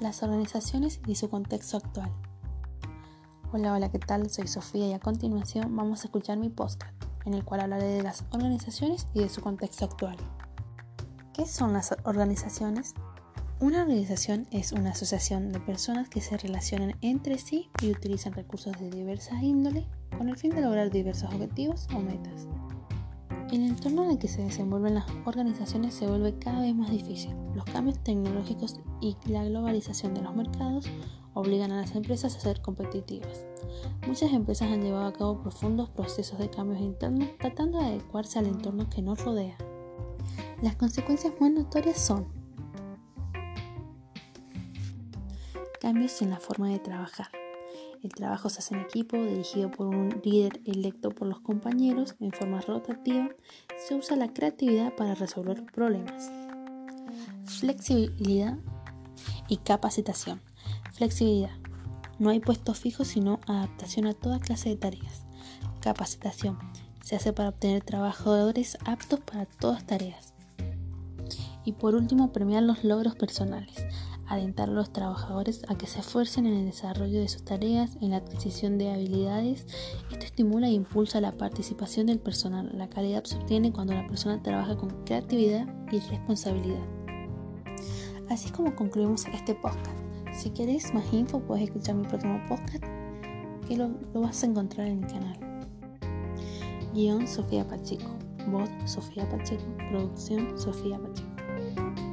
las organizaciones y su contexto actual. Hola, hola, ¿qué tal? Soy Sofía y a continuación vamos a escuchar mi podcast, en el cual hablaré de las organizaciones y de su contexto actual. ¿Qué son las organizaciones? Una organización es una asociación de personas que se relacionan entre sí y utilizan recursos de diversas índole con el fin de lograr diversos objetivos o metas. El entorno en el que se desenvuelven las organizaciones se vuelve cada vez más difícil. Los cambios tecnológicos y la globalización de los mercados obligan a las empresas a ser competitivas. Muchas empresas han llevado a cabo profundos procesos de cambios internos tratando de adecuarse al entorno que nos rodea. Las consecuencias más notorias son cambios en la forma de trabajar, el trabajo se hace en equipo, dirigido por un líder electo por los compañeros en forma rotativa. Se usa la creatividad para resolver problemas. Flexibilidad y capacitación. Flexibilidad. No hay puestos fijos, sino adaptación a toda clase de tareas. Capacitación. Se hace para obtener trabajadores aptos para todas tareas. Y por último, premiar los logros personales alentar a los trabajadores a que se esfuercen en el desarrollo de sus tareas, en la adquisición de habilidades. Esto estimula e impulsa la participación del personal. La calidad se obtiene cuando la persona trabaja con creatividad y responsabilidad. Así es como concluimos este podcast. Si quieres más info, puedes escuchar mi próximo podcast, que lo, lo vas a encontrar en mi canal. Guión Sofía Pacheco. Voz Sofía Pacheco. Producción Sofía Pacheco.